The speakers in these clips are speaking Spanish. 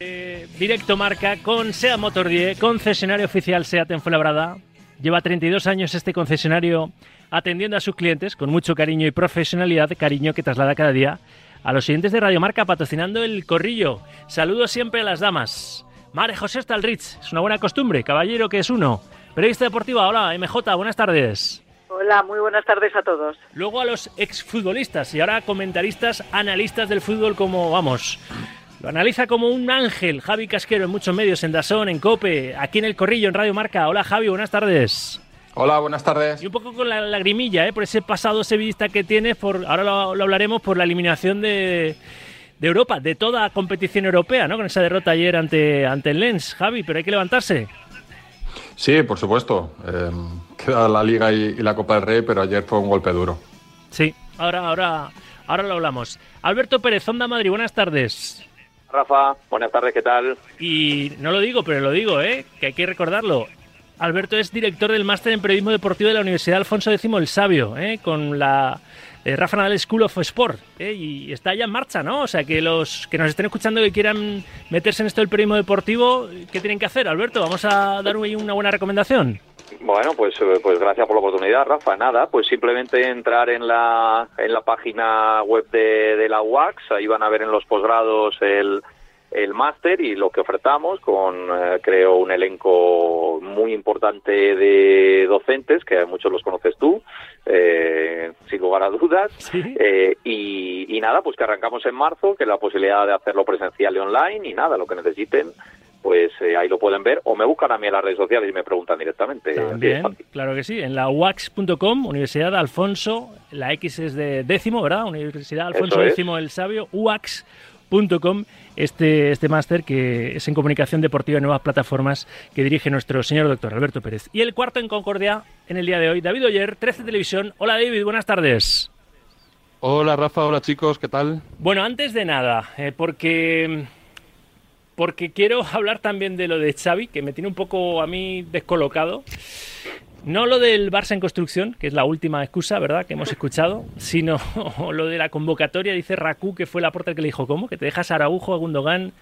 Eh, directo marca con SEA Motor 10, concesionario oficial SEAT en Fuenlabrada. Lleva 32 años este concesionario atendiendo a sus clientes con mucho cariño y profesionalidad, cariño que traslada cada día a los siguientes de Radio Marca patrocinando el corrillo. Saludos siempre a las damas. Mare José Stalrich, es una buena costumbre, caballero que es uno. Periodista deportiva, hola, MJ, buenas tardes. Hola, muy buenas tardes a todos. Luego a los exfutbolistas y ahora comentaristas, analistas del fútbol como, vamos, lo analiza como un ángel Javi Casquero en muchos medios, en Dazón, en Cope, aquí en El Corrillo, en Radio Marca. Hola Javi, buenas tardes. Hola, buenas tardes. Y un poco con la lagrimilla, ¿eh? por ese pasado sevillista que tienes, por, ahora lo, lo hablaremos, por la eliminación de, de, Europa, de toda competición europea, ¿no? Con esa derrota ayer ante, ante el Lens, Javi, pero hay que levantarse. Sí, por supuesto. Eh, queda la Liga y, y, la Copa del Rey, pero ayer fue un golpe duro. Sí, ahora, ahora, ahora lo hablamos. Alberto Pérez, Onda Madrid, buenas tardes. Rafa, buenas tardes, ¿qué tal? Y no lo digo, pero lo digo, ¿eh? que hay que recordarlo. Alberto es director del máster en periodismo deportivo de la Universidad Alfonso X el Sabio, ¿eh? con la eh, Rafa Nadal School of Sport, ¿eh? y está ya en marcha, ¿no? O sea, que los que nos estén escuchando que quieran meterse en esto del periodismo deportivo, ¿qué tienen que hacer, Alberto? Vamos a dar una buena recomendación. Bueno, pues, pues gracias por la oportunidad, Rafa. Nada, pues simplemente entrar en la, en la página web de, de la UAX, ahí van a ver en los posgrados el, el máster y lo que ofertamos con, eh, creo, un elenco muy importante de docentes, que muchos los conoces tú, eh, sin lugar a dudas. ¿Sí? Eh, y, y, nada, pues que arrancamos en marzo, que la posibilidad de hacerlo presencial y online y nada, lo que necesiten. Pues eh, ahí lo pueden ver o me buscan a mí en las redes sociales y me preguntan directamente. También, claro que sí, en la wax.com, Universidad Alfonso, la X es de décimo, ¿verdad? Universidad Alfonso X el Sabio, UAX Com, este, este máster que es en comunicación deportiva y nuevas plataformas que dirige nuestro señor doctor Alberto Pérez. Y el cuarto en Concordia en el día de hoy, David Oyer, 13 Televisión. Hola David, buenas tardes. Hola Rafa, hola chicos, ¿qué tal? Bueno, antes de nada, eh, porque porque quiero hablar también de lo de Xavi, que me tiene un poco a mí descolocado. No lo del Barça en construcción, que es la última excusa, ¿verdad?, que hemos escuchado, sino lo de la convocatoria, dice Raku, que fue la puerta que le dijo, ¿cómo? ¿Que te dejas a Araujo, a Gundogan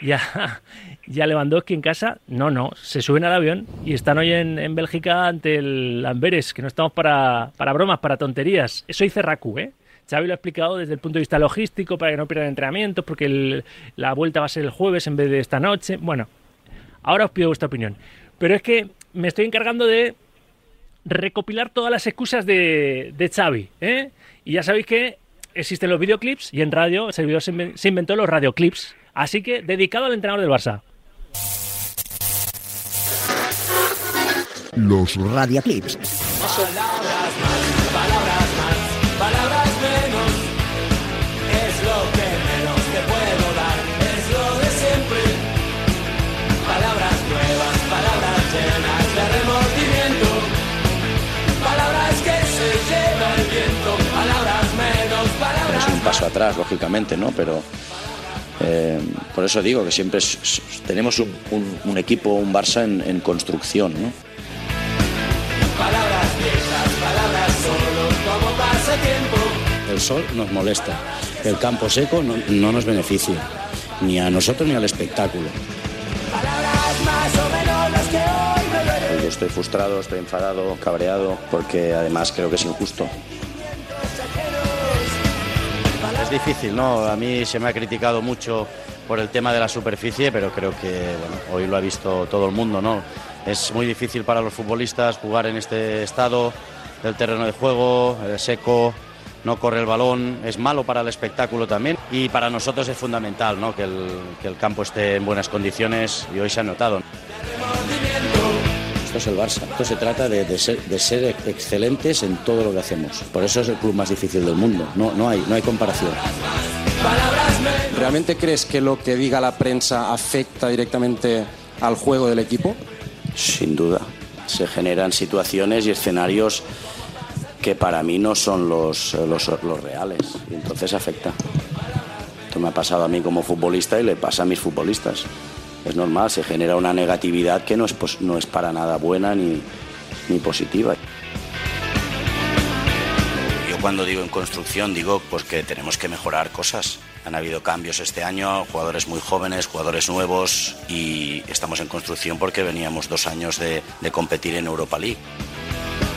y a, y Lewandowski en casa? No, no, se suben al avión y están hoy en, en Bélgica ante el Amberes, que no estamos para, para bromas, para tonterías. Eso dice Raku, ¿eh? Xavi lo ha explicado desde el punto de vista logístico, para que no pierdan entrenamientos, porque el, la vuelta va a ser el jueves en vez de esta noche. Bueno, ahora os pido vuestra opinión. Pero es que me estoy encargando de recopilar todas las excusas de, de Xavi. ¿eh? Y ya sabéis que existen los videoclips y en radio el servidor se inventó los radioclips. Así que dedicado al entrenador del Barça. Los radioclips. Paso atrás, lógicamente, ¿no? Pero eh, por eso digo que siempre es- tenemos un, un- un equipo, un Barça en, en construcción, ¿no? Palabras viejas, palabras solo como pasatiempo. El sol nos molesta, el campo seco no, no nos beneficia, ni a nosotros ni al espectáculo. Palabras más o menos las que hoy me duelen. Yo estoy frustrado, estoy enfadado, cabreado, porque además creo que es injusto. Es difícil, ¿no? A mí se me ha criticado mucho por el tema de la superficie, pero creo que hoy lo ha visto todo el mundo, ¿no? Es muy difícil para los futbolistas jugar en este estado del terreno de juego, eh, seco, no corre el balón, es malo para el espectáculo también y para nosotros es fundamental, ¿no? Que el campo esté en buenas condiciones y hoy se ha notado. Esto es el Barça. Esto se trata de, de ser, de ser excelentes en todo lo que hacemos. Por eso es el club más difícil del mundo. No, no, hay, no hay comparación. ¿Realmente crees que lo que diga la prensa afecta directamente al juego del equipo? Sin duda. Se generan situaciones y escenarios que para mí no son los, los, los reales. Y entonces afecta. Esto me ha pasado a mí como futbolista y le pasa a mis futbolistas. Es normal, se genera una negatividad que no es, no es para nada buena ni, ni positiva. Yo cuando digo en construcción digo pues que tenemos que mejorar cosas. Han habido cambios este año, jugadores muy jóvenes, jugadores nuevos y estamos en construcción porque veníamos dos años de, de competir en Europa League.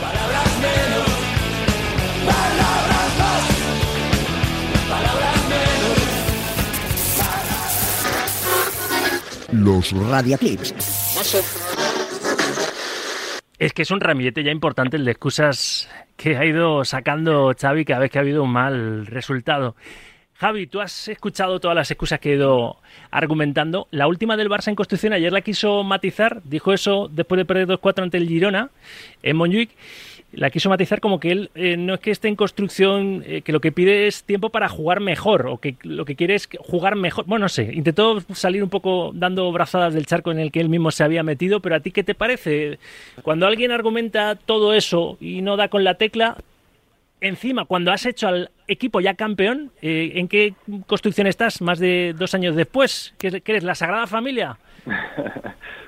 Palabras menos, palabras Los Radiaclips. Es que es un ramillete ya importante el de excusas que ha ido sacando Xavi cada vez que ha habido un mal resultado. Javi, tú has escuchado todas las excusas que he ido argumentando. La última del Barça en construcción ayer la quiso matizar, dijo eso después de perder 2-4 ante el Girona en Montjuic. La quiso matizar como que él eh, no es que esté en construcción, eh, que lo que pide es tiempo para jugar mejor, o que lo que quiere es jugar mejor. Bueno, no sé, intentó salir un poco dando brazadas del charco en el que él mismo se había metido, pero a ti, ¿qué te parece? Cuando alguien argumenta todo eso y no da con la tecla, encima, cuando has hecho al equipo ya campeón, eh, ¿en qué construcción estás más de dos años después? ¿Qué, qué eres, la Sagrada Familia?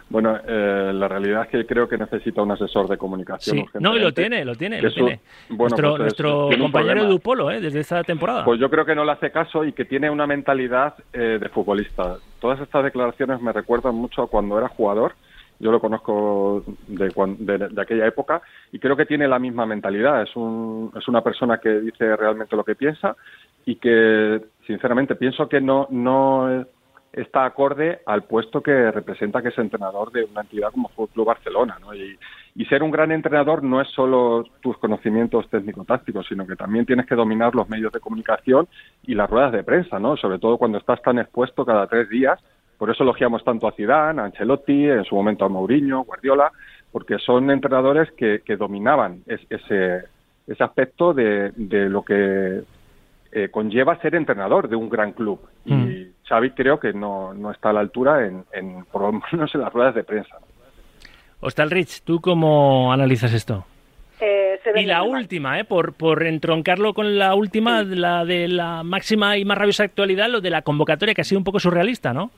Bueno, eh, la realidad es que creo que necesita un asesor de comunicación. Sí. No, y lo tiene, lo tiene, lo tiene. bueno, nuestro pues es- nuestro tiene compañero. Dupolo, ¿eh? desde esta temporada. Pues yo creo que no le hace caso y que tiene una mentalidad eh, de futbolista. Todas estas declaraciones me recuerdan mucho a cuando era jugador. Yo lo conozco de, de- de aquella época y creo que tiene la misma mentalidad. Es, un, es una persona que dice realmente lo que piensa y que, sinceramente, pienso que no, está acorde al puesto que representa que es entrenador de una entidad como Fútbol Club Barcelona. ¿no? Y, y ser un gran entrenador no es solo tus conocimientos técnico-tácticos, sino que también tienes que dominar los medios de comunicación y las ruedas de prensa, ¿no? Sobre todo cuando estás tan expuesto cada tres días. Por eso elogiamos tanto a Zidane, a Ancelotti, en su momento a Mourinho, Guardiola, porque son entrenadores que, que dominaban es- ese, ese aspecto de, de lo que eh, conlleva ser entrenador de un gran club. Y Mm. Xavi creo que no, no está a la altura en, en, por lo menos en las ruedas de prensa. Rich, ¿tú cómo analizas esto? Eh, se Y la última, ¿eh? por, por entroncarlo con la última, la de la máxima y más rabiosa actualidad, lo de la convocatoria, que ha sido un poco surrealista, ¿no?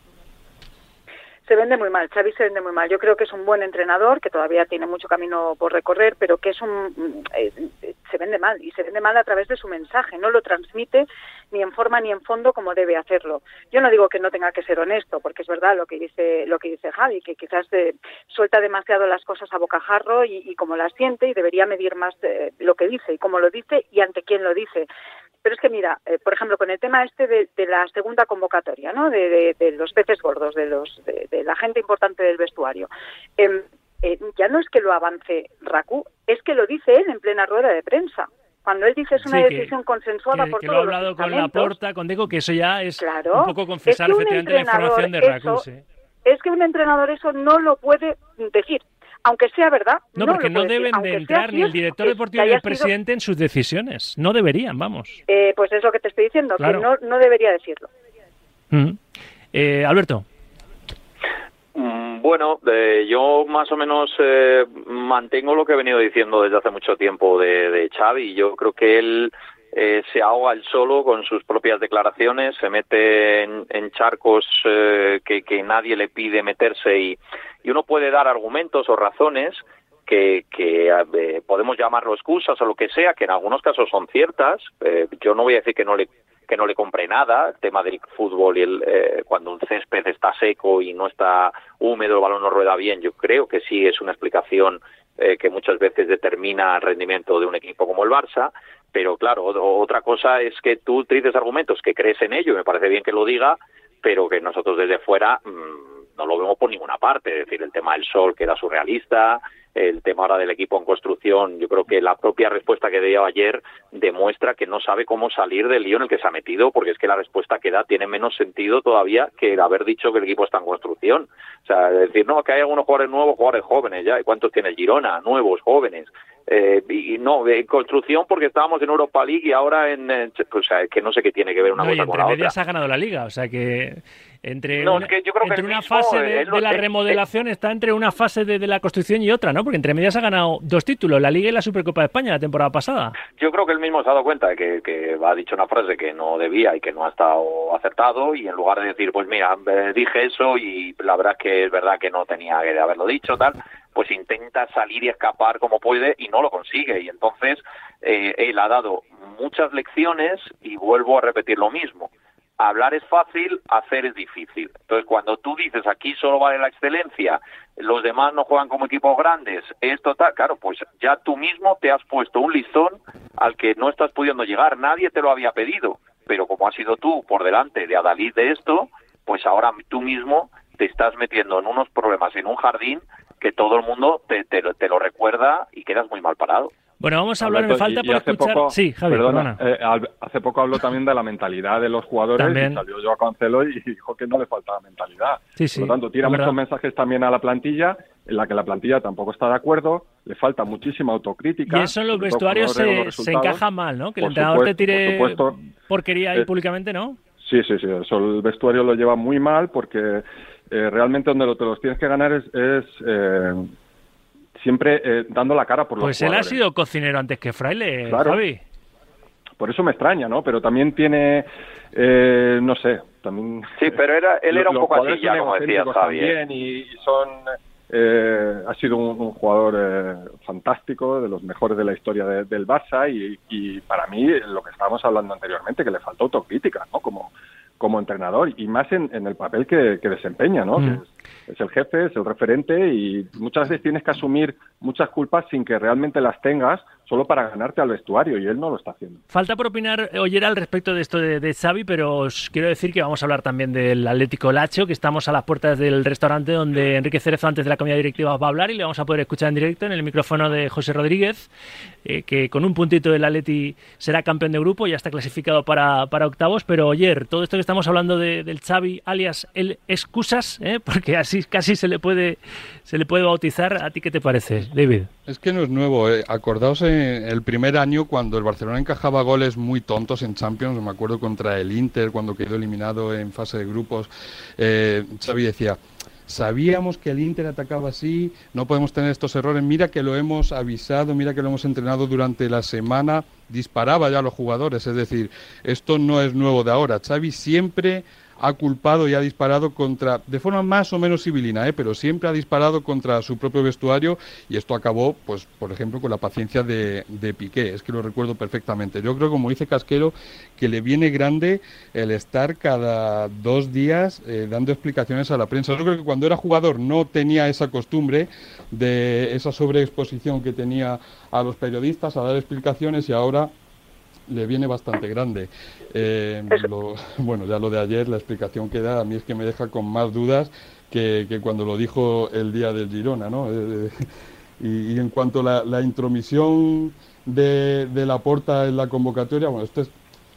Se vende muy mal, Xavi se vende muy mal. Yo creo que es un buen entrenador, que todavía tiene mucho camino por recorrer, pero que es un eh, eh, se vende mal y se vende mal a través de su mensaje, no lo transmite ni en forma ni en fondo como debe hacerlo. Yo no digo que no tenga que ser honesto, porque es verdad lo que dice lo que dice Javi, que quizás eh, suelta demasiado las cosas a bocajarro y, y como las siente y debería medir más eh, lo que dice y cómo lo dice y ante quién lo dice. Pero es que mira, eh, por ejemplo, con el tema este de, de la segunda convocatoria, ¿no? De, de- de los peces gordos, de los de, la gente importante del vestuario. em, eh, ya no es que lo avance Raku, es que lo dice él en plena rueda de prensa. Cuando él dice es una Sí, que- decisión consensuada Que, por que lo todos ha hablado los con estamentos. Laporta, con Deco, que eso ya es Claro. un poco confesar Es que un efectivamente la información de eso- sí. Es que un entrenador eso no lo puede decir. Aunque sea verdad. No, no porque no decir. deben Aunque de sea entrar ni el director deportivo ni el sido- presidente en sus decisiones. No deberían, vamos. Eh, pues es lo que te estoy diciendo, Claro. que no, no debería decirlo. Mm. Eh, Alberto. Mm, Bueno, eh, yo más o menos eh, mantengo lo que he venido diciendo desde hace mucho tiempo de, de Xavi. Yo creo que él eh, se ahoga él solo con sus propias declaraciones, se mete en, charcos eh, que, nadie le pide meterse y, uno puede dar argumentos o razones que, que eh, podemos llamarlo excusas o lo que sea, que en algunos casos son ciertas. Eh, yo no voy a decir que no le que no le compre nada, el tema del fútbol y el, eh, cuando un césped está seco y no está húmedo, el balón no rueda bien, yo creo que sí es una explicación eh, que muchas veces determina el rendimiento de un equipo como el Barça, pero claro, otra cosa es que tú utilices argumentos que crees en ello, me parece bien que lo diga, pero que nosotros desde fuera mm, no lo vemos por ninguna parte, es decir, el tema del sol que era surrealista, el tema ahora del equipo en construcción, yo creo que la propia respuesta que dio ayer demuestra que no sabe cómo salir del lío en el que se ha metido, porque es que la respuesta que da tiene menos sentido todavía que el haber dicho que el equipo está en construcción. O sea, decir, no, que hay algunos jugadores nuevos, jugadores jóvenes ya, ¿y cuántos tiene Girona? Nuevos, jóvenes. Eh, y no, en construcción porque estábamos en Europa League y ahora en... eh, o sea, es que no sé qué tiene que ver una No, cosa con entre la otra. medias ha ganado la liga, o sea que entre, No, una, es que yo creo entre una mismo, fase de, él lo- de la remodelación está entre una fase de, de la construcción y otra, ¿no? Porque entre medias ha ganado dos títulos, la Liga y la Supercopa de España la temporada pasada. Yo creo que él mismo se ha dado cuenta de que, que ha dicho una frase que no debía y que no ha estado acertado y en lugar de decir, pues mira, eh, dije eso y la verdad es que es verdad que no tenía que haberlo dicho, tal, pues intenta salir y escapar como puede y no lo consigue y entonces eh, él ha dado muchas lecciones y vuelvo a repetir lo mismo. Hablar es fácil, hacer es difícil. Entonces, cuando tú dices aquí solo vale la excelencia, los demás no juegan como equipos grandes, esto tal, claro, pues ya tú mismo te has puesto un listón al que no estás pudiendo llegar. Nadie te lo había pedido, pero como has sido tú por delante de Adalid de esto, pues ahora tú mismo te estás metiendo en unos problemas en un jardín que todo el mundo te, te, te lo recuerda y quedas muy mal parado. Bueno, vamos a hablar, Alberto, falta y- y por hace escuchar. poco- sí, Javi, perdona, perdona. eh, hace poco habló también de la mentalidad de los jugadores También. y salió yo Cancelo y dijo que no le faltaba mentalidad. Sí, sí, Por lo tanto, tira muchos verdad. mensajes también a la plantilla en la que la plantilla tampoco está de acuerdo, le falta muchísima autocrítica. Y eso en los vestuarios los se, encaja mal, ¿no? Que el Por entrenador te tire por supuesto. porquería ahí Eh, públicamente, ¿no? Sí, sí, sí. Eso el vestuario lo lleva muy mal porque eh, realmente donde lo, te los tienes que ganar es, es, eh, siempre eh, dando la cara por los Pues él ha sido cocinero antes que fraile, Claro. Javi. Por eso me extraña, ¿no? Pero también tiene, eh, no sé, también... Sí, pero era, él era un poco así ya, como decía Javi. ¿eh? también y, y son... eh, ha sido un, un jugador eh, fantástico, de los mejores de la historia de- del Barça y, y para mí lo que estábamos hablando anteriormente, que le falta autocrítica, ¿no? Como, como entrenador y más en, en el papel que, que desempeña, ¿no? Mm. Que es, es el jefe, es el referente y muchas veces tienes que asumir muchas culpas sin que realmente las tengas solo para ganarte al vestuario y él no lo está haciendo. Falta por opinar eh, Ollera al respecto de esto de, de Xavi, pero os quiero decir que vamos a hablar también del Atlético Lacho, que estamos a las puertas del restaurante donde Enrique Cerezo antes de la comida directiva va a hablar y le vamos a poder escuchar en directo en el micrófono de José Rodríguez, eh, que con un puntito del Atleti será campeón de grupo, ya está clasificado para, para octavos, pero oyer, todo esto que estamos hablando de- del Xavi, alias el excusas, ¿eh? porque así casi se le puede se le puede bautizar, ¿a ti qué te parece, David? Es que no es nuevo. eh. Acordaos el primer año cuando el Barcelona encajaba goles muy tontos en Champions. Me acuerdo contra el Inter cuando quedó eliminado en fase de grupos. Eh, Xavi decía. Sabíamos que el Inter atacaba así, no podemos tener estos errores. Mira que lo hemos avisado, mira que lo hemos entrenado durante la semana. Disparaba ya a los jugadores, es decir, esto no es nuevo de ahora. Xavi siempre ha culpado y ha disparado contra, de forma más o menos civilina, ¿eh? pero siempre ha disparado contra su propio vestuario y esto acabó, pues, por ejemplo, con la paciencia de, de Piqué, es que lo recuerdo perfectamente. Yo creo, como dice Casquero, que le viene grande el estar cada dos días eh, dando explicaciones a la prensa. Yo creo que cuando era jugador no tenía esa costumbre de esa sobreexposición que tenía a los periodistas, a dar explicaciones y ahora le viene bastante grande. Eh, lo- bueno, ya lo de ayer, la explicación que da, a mí es que me deja con más dudas que, que cuando lo dijo el día del Girona, ¿no? Eh, y, y en cuanto a la, la intromisión de, de la porta en la convocatoria, bueno, esto es,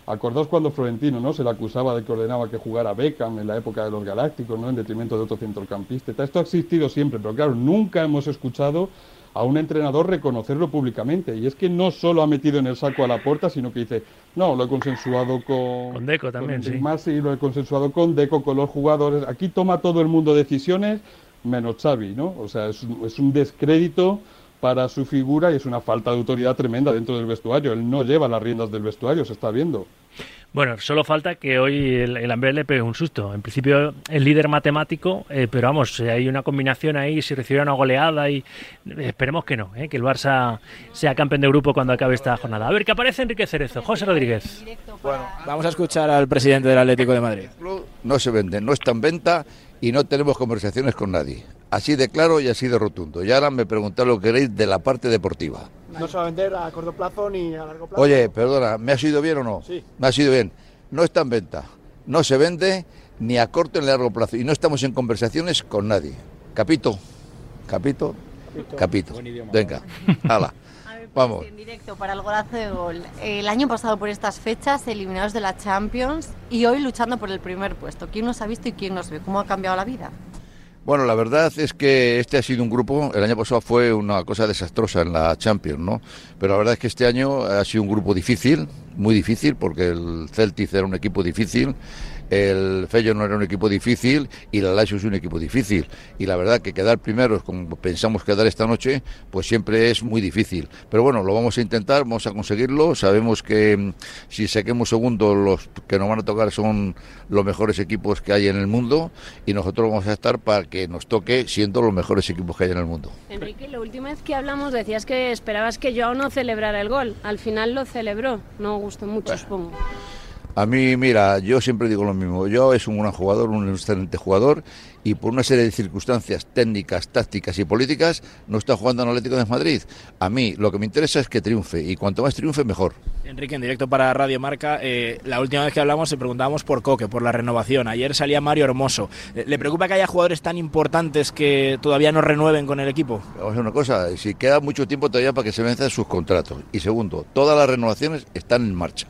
acordaos cuando Florentino, ¿no? Se le acusaba de que ordenaba que jugara Beckham en la época de los Galácticos, ¿no? En detrimento de otro centrocampista. Esto ha existido siempre, pero claro, nunca hemos escuchado a un entrenador reconocerlo públicamente. Y es que no solo ha metido en el saco a la puerta, sino que dice, no, lo he consensuado con, Con Deco también, Enrique sí. Masi, lo he consensuado con Deco, con los jugadores. Aquí toma todo el mundo decisiones, menos Xavi, ¿no? O sea, es un, es un descrédito para su figura y es una falta de autoridad tremenda dentro del vestuario. Él no lleva las riendas del vestuario, se está viendo. Bueno, solo falta que hoy el, el Amber le pegue un susto. En principio es líder matemático, eh, pero vamos, eh, hay una combinación ahí, si recibiera una goleada y eh, esperemos que no, eh, que el Barça sea campeón de grupo cuando acabe esta jornada. A ver, que aparece Enrique Cerezo, José Rodríguez. Vamos a escuchar al presidente del Atlético de Madrid. no se vende, no está en venta y no tenemos conversaciones con nadie. Así de claro y así de rotundo. Y ahora me preguntáis lo que queréis de la parte deportiva. No se va a vender a corto plazo ni a largo plazo. Oye, perdona, ¿me ha sido bien o no? Sí. Me ha sido bien. No está en venta, no se vende ni a corto ni a largo plazo y no estamos en conversaciones con nadie. Capito, capito, capito. Venga, hala. Vamos. En directo para el golazo de gol. El año pasado por estas fechas, eliminados de la Champions y hoy luchando por el primer puesto. ¿Quién nos ha visto y quién nos ve? ¿Cómo ha cambiado la vida? Bueno, la verdad es que este ha sido un grupo, el año pasado fue una cosa desastrosa en la Champions, ¿no? Pero la verdad es que este año ha sido un grupo difícil, muy difícil, porque el Celtic era un equipo difícil, el Fello no era un equipo difícil y la Lazio es un equipo difícil. Y la verdad que quedar primeros, como pensamos quedar esta noche, pues siempre es muy difícil. Pero bueno, lo vamos a intentar, vamos a conseguirlo. Sabemos que mm, si saquemos segundo, los que nos van a tocar son los mejores equipos que hay en el mundo y nosotros vamos a estar para que nos toque siendo los mejores equipos que hay en el mundo. Enrique, la última vez que hablamos decías que esperabas que Joao no celebrara el gol. Al final lo celebró. No gustó mucho, supongo. A mí, mira, yo siempre digo lo mismo. Yo es un gran jugador, un excelente jugador, y por una serie de circunstancias técnicas, tácticas y políticas, no está jugando en Atlético de Madrid. A mí lo que me interesa es que triunfe, y cuanto más triunfe, mejor. Enrique, en directo para Radio Marca, eh, la última vez que hablamos se preguntábamos por Coque, por la renovación. Ayer salía Mario Hermoso. Eh, ¿Le preocupa que haya jugadores tan importantes que todavía no renueven con el equipo? Vamos a hacer una cosa, si queda mucho tiempo todavía para que se venzan sus contratos. Y segundo, todas las renovaciones están en marcha.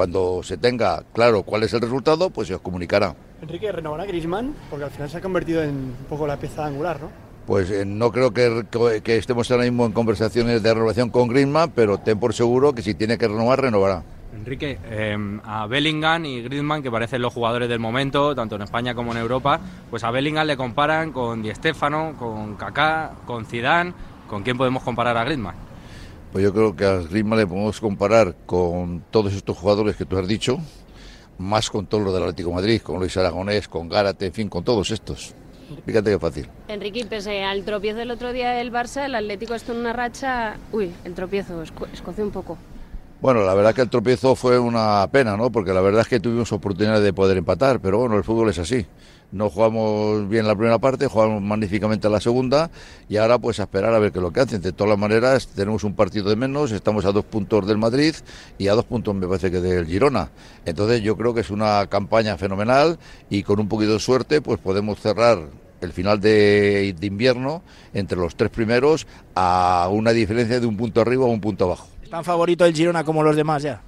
Cuando se tenga claro cuál es el resultado, pues se os comunicará. Enrique, ¿renovará Grisman? Porque al final se ha convertido en un poco la pieza angular, ¿no? Pues eh, no creo que, que, estemos ahora mismo en conversaciones de renovación con Griezmann, pero ten por seguro que si tiene que renovar, renovará. Enrique, eh, a Bellingham y Griezmann, que parecen los jugadores del momento, tanto en España como en Europa, pues a Bellingham le comparan con Di Stéfano, con Kaká, con Zidane. ¿Con quién podemos comparar a Griezmann? Pues yo creo que a Griezmann le podemos comparar con todos estos jugadores que tú has dicho, más con todos los del Atlético de Madrid, con Luis Aragonés, con Gárate, en fin, con todos estos. Fíjate qué fácil. Enrique, pese al tropiezo del otro día del Barça, el Atlético está en una racha... Uy, el tropiezo, escoce un poco. Bueno, la verdad que el tropiezo fue una pena, ¿no? Porque la verdad es que tuvimos oportunidad de poder empatar, pero bueno, el fútbol es así no jugamos bien la primera parte, jugamos magníficamente la segunda y ahora pues a esperar a ver qué es lo que hacen. De todas maneras tenemos un partido de menos, estamos a dos puntos del Madrid y a dos puntos me parece que del Girona. Entonces yo creo que es una campaña fenomenal y con un poquito de suerte pues podemos cerrar el final de, de invierno entre los tres primeros a una diferencia de un punto arriba o un punto abajo. ¿Tan favorito el Girona como los demás ya?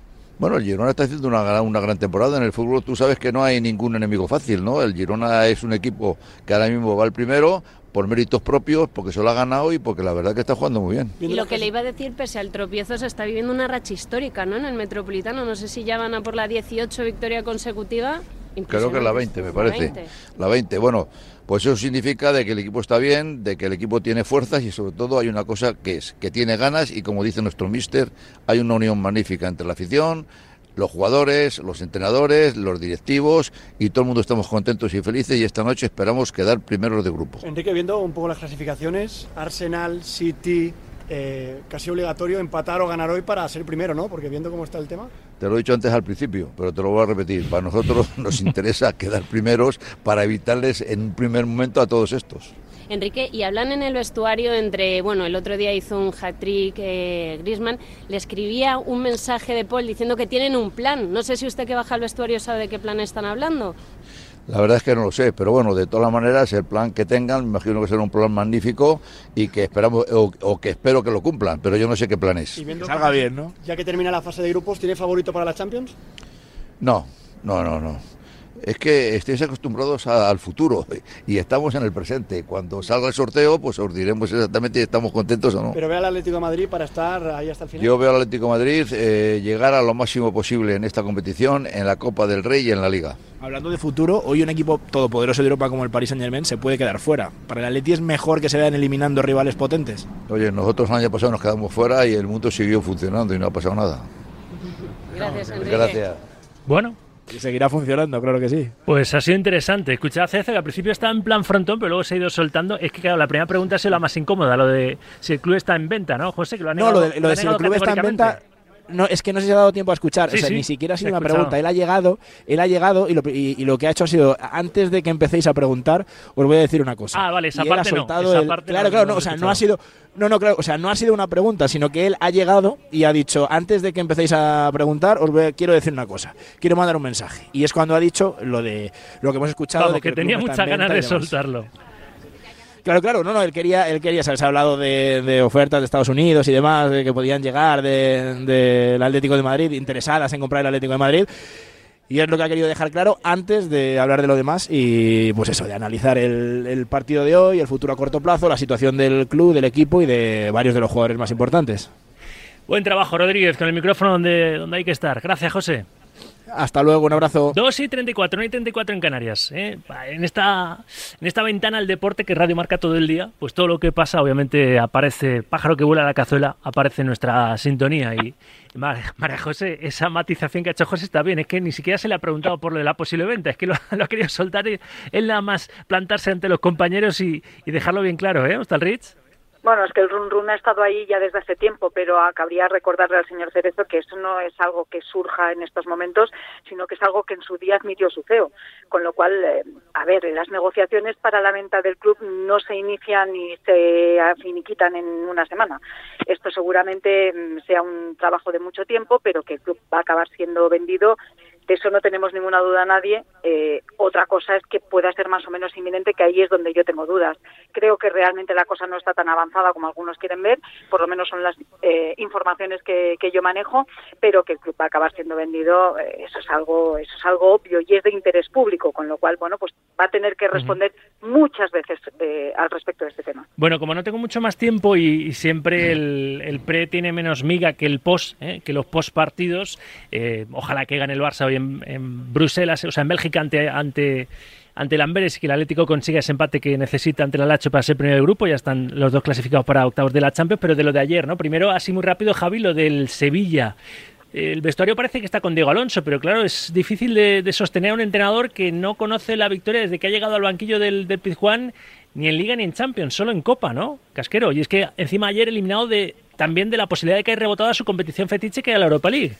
Bueno, el Girona está haciendo una, una gran temporada. En el fútbol tú sabes que no hay ningún enemigo fácil, ¿no? El Girona es un equipo que ahora mismo va el primero por méritos propios, porque se lo ha ganado y porque la verdad que está jugando muy bien. Y lo que le iba a decir, pese al tropiezo, se está viviendo una racha histórica, ¿no? En el Metropolitano, no sé si ya van a por la 18 victoria consecutiva. Creo que es la 20, me parece. La 20. la 20. Bueno, pues eso significa de que el equipo está bien, de que el equipo tiene fuerzas y sobre todo hay una cosa que es que tiene ganas y como dice nuestro mister, hay una unión magnífica entre la afición, los jugadores, los entrenadores, los directivos y todo el mundo estamos contentos y felices y esta noche esperamos quedar primeros de grupo. Enrique, viendo un poco las clasificaciones, Arsenal, City, eh, casi obligatorio empatar o ganar hoy para ser primero, ¿no? Porque viendo cómo está el tema. Te lo he dicho antes al principio, pero te lo voy a repetir. Para nosotros nos interesa quedar primeros para evitarles en un primer momento a todos estos. Enrique, y hablan en el vestuario entre, bueno, el otro día hizo un hat-trick eh, Griezmann, le escribía un mensaje de Paul diciendo que tienen un plan. No sé si usted que baja al vestuario sabe de qué plan están hablando. La verdad es que no lo sé, pero bueno, de todas maneras, el plan que tengan, me imagino que será un plan magnífico y que esperamos, o, que espero que lo cumplan, pero yo no sé qué plan es. Y salga bien, ¿no? Ya que termina la fase de grupos, ¿tiene favorito para la Champions? No, no, no, no es que estéis acostumbrados al futuro y estamos en el presente. Cuando salga el sorteo, pues os diremos exactamente si estamos contentos o no. Pero ve al Atlético de Madrid para estar ahí hasta el final. Yo veo al Atlético de Madrid eh, llegar a lo máximo posible en esta competición, en la Copa del Rey y en la Liga. Hablando de futuro, hoy un equipo todopoderoso de Europa como el Paris Saint Germain se puede quedar fuera. ¿Para el Atleti es mejor que se vean eliminando rivales potentes? Oye, nosotros el año pasado nos quedamos fuera y el mundo siguió funcionando y no ha pasado nada. Gracias, Enrique. Gracias. Bueno, y seguirá funcionando, claro que sí. Pues ha sido interesante. Escuchad a que al principio estaba en plan frontón, pero luego se ha ido soltando. Es que, claro, la primera pregunta es la más incómoda, lo de si el club está en venta, ¿no, José? Que lo no, lo de, lo de si el club está en venta no, es que no se ha dado tiempo a escuchar, o sea, ni siquiera ha sido una pregunta. Él ha llegado, él ha llegado y lo, y, lo, que ha hecho ha sido, antes de que empecéis a preguntar, os voy a decir una cosa. Ah, vale, esa parte no. claro, claro, no, o sea, no ha sido, no, no, claro, o sea, no ha sido una pregunta, sino que él ha llegado y ha dicho, antes de que empecéis a preguntar, os quiero decir una cosa, quiero mandar un mensaje. Y es cuando ha dicho lo de lo que hemos escuchado. de que, tenía muchas ganas de soltarlo. Claro, claro, no, no, él quería, él quería, se ha hablado de, ofertas de Estados Unidos y demás, de que podían llegar del de, Atlético de Madrid, interesadas en comprar el Atlético de Madrid. Y es lo que ha querido dejar claro antes de hablar de lo demás y pues eso, de analizar el, el, partido de hoy, el futuro a corto plazo, la situación del club, del equipo y de varios de los jugadores más importantes. Buen trabajo, Rodríguez, con el micrófono donde, donde hay que estar. Gracias, José. Hasta luego, un abrazo. 2 y 34, 1 y 34 en Canarias. ¿eh? En, esta, en esta ventana al deporte que Radio marca todo el día, pues todo lo que pasa, obviamente aparece, pájaro que vuela a la cazuela, aparece nuestra sintonía. Y Mar- María José, esa matización que ha hecho José está bien, es que ni siquiera se le ha preguntado por lo de la posible venta, es que lo, ha querido soltar y él nada más plantarse ante los compañeros y, dejarlo bien claro, ¿eh? Rich? Bueno, es que el run run ha estado ahí ya desde hace tiempo, pero cabría recordarle al señor Cerezo que eso no es algo que surja en estos momentos, sino que es algo que en su día admitió su CEO. Con lo cual, eh, a ver, las negociaciones para la venta del club no se inician ni se finiquitan en una semana. Esto seguramente mm, sea un trabajo de mucho tiempo, pero que el club va a acabar siendo vendido. De eso no tenemos ninguna duda nadie. Eh, otra cosa es que pueda ser más o menos inminente, que ahí es donde yo tengo dudas. Creo que realmente la cosa no está tan avanzada como algunos quieren ver, por lo menos son las eh, informaciones que, que yo manejo, pero que el club va a acabar siendo vendido, eh, eso es algo, eso es algo obvio y es de interés público, con lo cual, bueno, pues va a tener que responder muchas veces al respecto de este tema. Bueno, como no tengo mucho más tiempo y, y siempre el, el pre tiene menos miga que el post, ¿eh? que los post partidos, ojalá que gane el Barça hoy en, en Bruselas, o sea, en Bélgica ante, ante, ante el Amberes y que el Atlético consiga ese empate que necesita ante el Alacho para ser primero del grupo. Ya están los dos clasificados para octavos de la Champions, pero de lo de ayer, ¿no? Primero, así muy rápido, Javi, lo del Sevilla. El vestuario parece que está con Diego Alonso, pero claro, es difícil de, de sostener a un entrenador que no conoce la victoria desde que ha llegado al banquillo del, del Pizjuán ni en Liga ni en Champions, solo en Copa, ¿no? Casquero. Y es que encima ayer eliminado de también de la posibilidad de que haya rebotado a su competición fetiche que era la Europa League.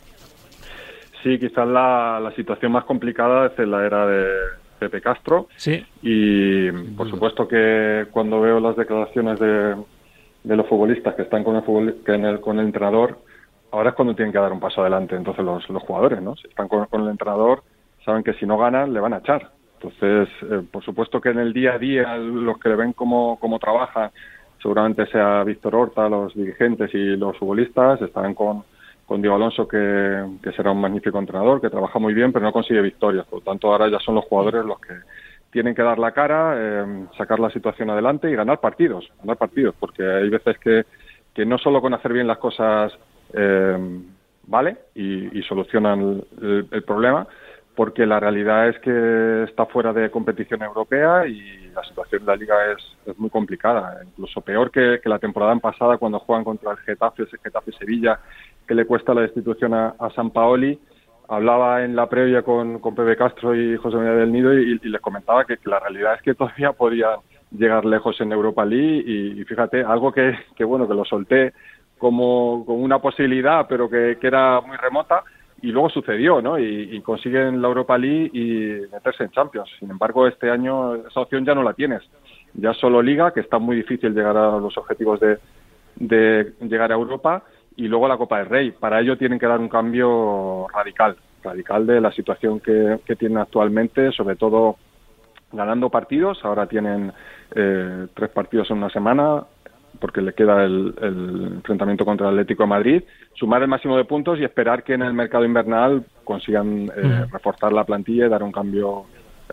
Sí, quizás la, la situación más complicada es en la era de Pepe Castro. Sí. Y por supuesto que cuando veo las declaraciones de, de los futbolistas que están con el, futbol- que en el- con el entrenador, ahora es cuando tienen que dar un paso adelante. Entonces los, los jugadores, ¿no? Si están con, con el entrenador, saben que si no ganan, le van a echar. Entonces, eh, por supuesto que en el día a día, los que le ven cómo, cómo trabaja, seguramente sea Víctor Horta, los dirigentes y los futbolistas, estarán con, con Diego Alonso, que, será un magnífico entrenador, que trabaja muy bien, pero no consigue victorias. Por lo tanto, ahora ya son los jugadores los que tienen que dar la cara, eh, sacar la situación adelante y ganar partidos, ganar partidos, porque hay veces que, que no solo con hacer bien las cosas eh, vale y, solucionan el, el problema, porque la realidad es que está fuera de competición europea y la situación de la liga es, es muy complicada, incluso peor que, la temporada pasada cuando juegan contra el Getafe, ese Getafe Sevilla, que le cuesta la destitución a, a San Paoli. Hablaba en la previa con, Pepe Castro y José María del Nido y, les comentaba que, la realidad es que todavía podían llegar lejos en Europa League y, fíjate, algo que, bueno, que lo solté como, como una posibilidad, pero que, era muy remota, y luego sucedió, ¿no? Y, consiguen la Europa League y meterse en Champions. Sin embargo, este año esa opción ya no la tienes. Ya solo Liga, que está muy difícil llegar a los objetivos de llegar a Europa, y luego la Copa del Rey. Para ello tienen que dar un cambio radical, radical de la situación que, que tienen actualmente, sobre todo ganando partidos. Ahora tienen eh, tres partidos en una semana, porque le queda el, el enfrentamiento contra el Atlético de Madrid, sumar el máximo de puntos y esperar que en el mercado invernal consigan eh, reforzar la plantilla y dar un cambio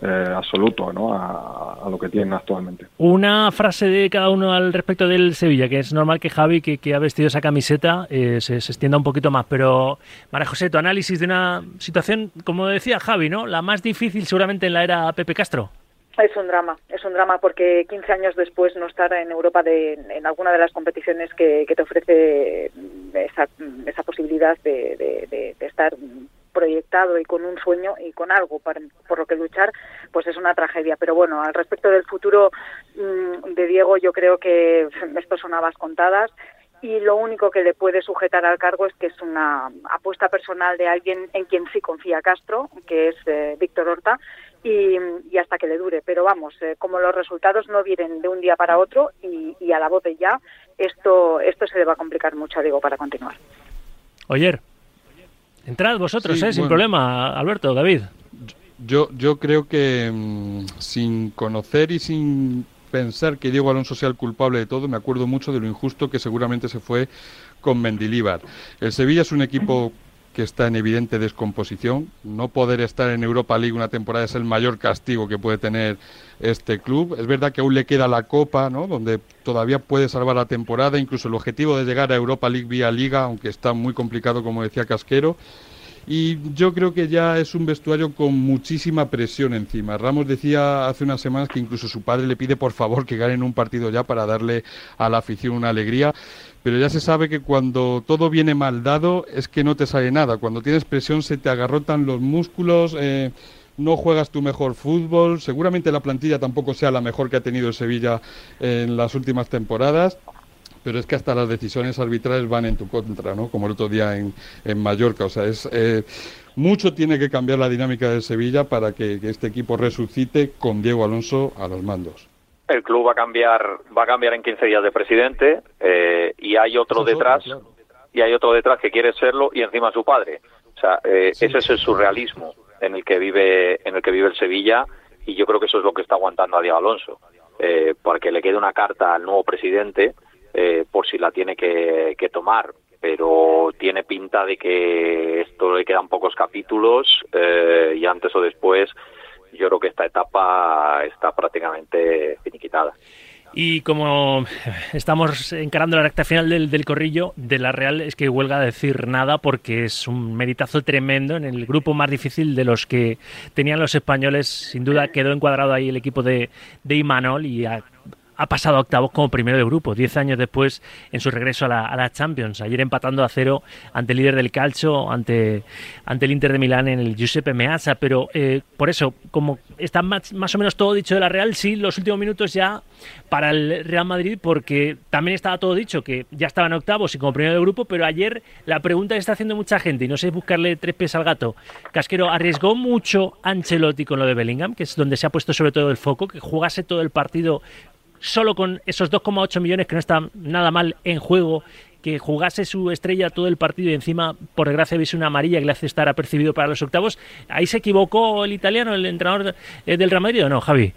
eh, absoluto ¿no? a, a lo que tienen actualmente. Una frase de cada uno al respecto del Sevilla, que es normal que Javi, que, que ha vestido esa camiseta, eh, se, se extienda un poquito más. Pero, María José, tu análisis de una situación, como decía Javi, ¿no? La más difícil seguramente en la era Pepe Castro. Es un drama, es un drama porque 15 años después no estar en Europa de, en alguna de las competiciones que, que te ofrece esa, esa posibilidad de, de- de- de estar proyectado y con un sueño y con algo para- por lo que luchar, pues es una tragedia. Pero bueno, al respecto del futuro mm, de Diego, yo creo que esto son habas contadas y lo único que le puede sujetar al cargo es que es una apuesta personal de alguien en quien sí confía Castro, que es eh, Víctor Horta, y, hasta que le dure. Pero vamos, eh, como los resultados no vienen de un día para otro y, a la voz de ya, esto, esto se le va a complicar mucho a Diego para continuar. Oyer, entrad vosotros, Sí, ¿eh? Sin problema, Alberto, David. Yo, yo creo que mm, sin conocer y sin pensar que Diego Alonso sea el culpable de todo, me acuerdo mucho de lo injusto que seguramente se fue con Mendilíbar. El Sevilla es un equipo está en evidente descomposición. No poder estar en Europa League una temporada es el mayor castigo que puede tener este club. Es verdad que aún le queda la Copa, ¿no? donde todavía puede salvar la temporada, incluso el objetivo de llegar a Europa League vía Liga, aunque está muy complicado, como decía Casquero. y yo creo que ya es un vestuario con muchísima presión encima. Ramos decía hace unas semanas que incluso su padre le pide por favor que ganen un partido ya para darle a la afición una alegría pero ya se sabe que cuando todo viene mal dado es que no te sale nada. Cuando tienes presión se te agarrotan los músculos, eh, no juegas tu mejor fútbol. Seguramente la plantilla tampoco sea la mejor que ha tenido Sevilla en las últimas temporadas. Pero es que hasta las decisiones arbitrales van en tu contra, ¿no? Como el otro día en, en Mallorca. O sea, es, eh, mucho tiene que cambiar la dinámica del Sevilla para que este equipo resucite con Diego Alonso a los mandos el club va a cambiar va a cambiar en 15 días de presidente eh, y hay otro detrás y hay otro detrás que quiere serlo y encima su padre. O sea eh, ese es el surrealismo en el que vive en el que vive el Sevilla y yo creo que eso es lo que está aguantando a Diego Alonso eh, porque le queda una carta al nuevo presidente eh, por si la tiene que, que tomar pero tiene pinta de que esto le quedan pocos capítulos eh, y antes o después yo creo que esta etapa está prácticamente finiquitada. Y como estamos encarando la recta final del, del, corrillo, de la Real es que huelga decir nada porque es un meritazo tremendo en el grupo más difícil de los que tenían los españoles. Sin duda quedó encuadrado ahí el equipo de, de Imanol y a, ha pasado a octavos como primero de grupo, diez años después en su regreso a la, a la, Champions. Ayer empatando a cero ante el líder del calcio, ante, ante el Inter de Milán en el Giuseppe Meazza. Pero eh, por eso, como está más, más, o menos todo dicho de la Real, sí, los últimos minutos ya para el Real Madrid, porque también estaba todo dicho, que ya estaban octavos y como primero de grupo, pero ayer la pregunta que está haciendo mucha gente, y no sé buscarle tres pies al gato, Casquero, ¿arriesgó mucho Ancelotti con lo de Bellingham, que es donde se ha puesto sobre todo el foco, que jugase todo el partido solo con esos 2,8 millones que no están nada mal en juego, que jugase su estrella todo el partido y encima, por desgracia, viese una amarilla que le hace estar apercibido para los octavos. ¿Ahí se equivocó el italiano, el entrenador del Real Madrid o no, Javi?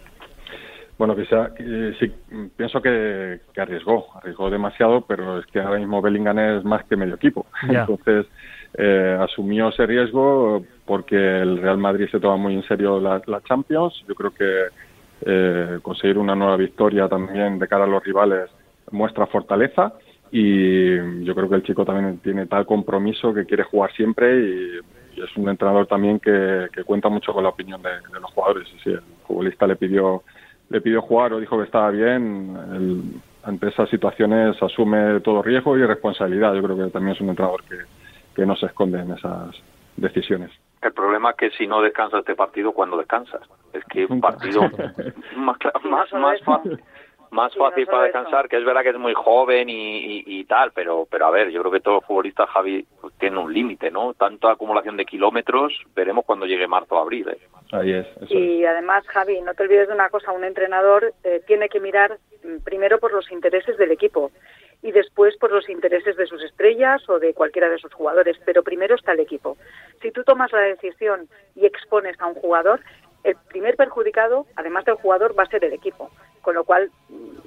Bueno, quizá, eh, sí, pienso que, que, arriesgó, arriesgó demasiado, pero es que ahora mismo Bellingham es más que medio equipo. Ya. Entonces, eh, asumió ese riesgo porque el Real Madrid se toma muy en serio la, la Champions. Yo creo que eh, conseguir una nueva victoria también de cara a los rivales muestra fortaleza y yo creo que el chico también tiene tal compromiso que quiere jugar siempre y, es un entrenador también que, cuenta mucho con la opinión de, los jugadores. Y si el futbolista le pidió le pidió jugar o dijo que estaba bien, ante esas situaciones asume todo riesgo y responsabilidad. Yo creo que también es un entrenador que, que no se esconde en esas decisiones. El problema es que si no descansas este partido, ¿cuándo descansas? Es que un partido más, más, más fácil más fácil para descansar, que es verdad que es muy joven y, y, y, tal, pero pero a ver, yo creo que todo futbolista, Javi, pues, tiene un límite, ¿no? Tanta acumulación de kilómetros, veremos cuando llegue marzo o abril. ¿eh? Ahí es. y es. además, Javi, no te olvides de una cosa, un entrenador eh, tiene que mirar primero por los intereses del equipo y después por los intereses de sus estrellas o de cualquiera de sus jugadores, pero primero está el equipo. Si tú tomas la decisión y expones a un jugador, el primer perjudicado, además del jugador, va a ser el equipo. Con lo cual,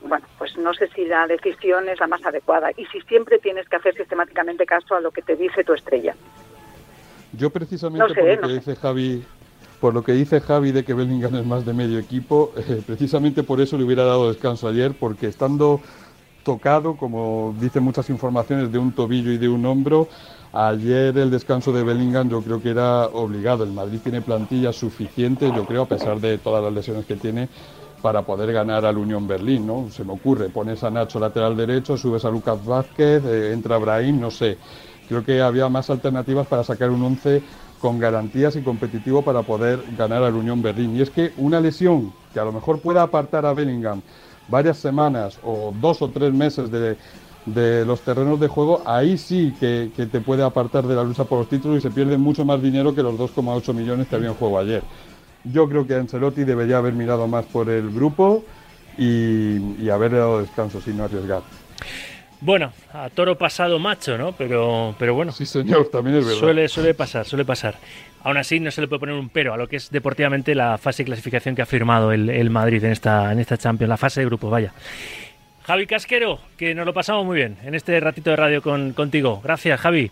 bueno, pues no sé si la decisión es la más adecuada y si siempre tienes que hacer sistemáticamente caso a lo que te dice tu estrella. Yo precisamente No sé, por lo no que sé. dice Javi, por lo que dice Javi de que Bellingham es más de medio equipo, eh, precisamente por eso le hubiera dado descanso ayer, porque estando tocado, como dicen muchas informaciones, de un tobillo y de un hombro, ayer el descanso de Bellingham yo creo que era obligado. El Madrid tiene plantilla suficiente, yo creo, a pesar de todas las lesiones que tiene, para poder ganar al Unión Berlín, ¿no? Se me ocurre, pones a Nacho lateral derecho, subes a Lucas Vázquez, eh, entra Brahim, no sé. Creo que había más alternativas para sacar un 11 con garantías y competitivo para poder ganar al Unión Berlín. Y es que una lesión que a lo mejor pueda apartar a Bellingham varias semanas o dos o tres meses de, de los terrenos de juego, ahí sí que, que, te puede apartar de la lucha por los títulos y se pierde mucho más dinero que los 2,8 millones que había en juego ayer. Yo creo que Ancelotti debería haber mirado más por el grupo y, y haberle dado descanso sin no arriesgar. Bueno, a toro pasado macho, ¿no? Pero, pero bueno. Sí, señor, también es verdad. Suele, suele pasar, suele pasar. Aún así, no se le puede poner un pero a lo que es deportivamente la fase de clasificación que ha firmado el, el Madrid en esta, en esta Champions, la fase de grupo, vaya. Javi Casquero, que nos lo pasamos muy bien en este ratito de radio con, contigo. Gracias, Javi.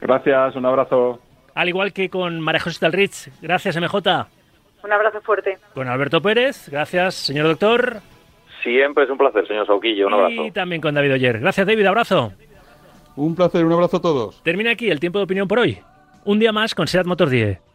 Gracias, un abrazo. Al igual que con María José Talrich. Gracias, MJ. Un abrazo fuerte. Con Alberto Pérez. Gracias, señor doctor. Siempre es un placer, señor Sauquillo. Un abrazo. Y también con David Oyer. Gracias, David. Abrazo. Un placer, un abrazo a todos. Termina aquí el tiempo de opinión por hoy. Un día más con SEAT Motor 10.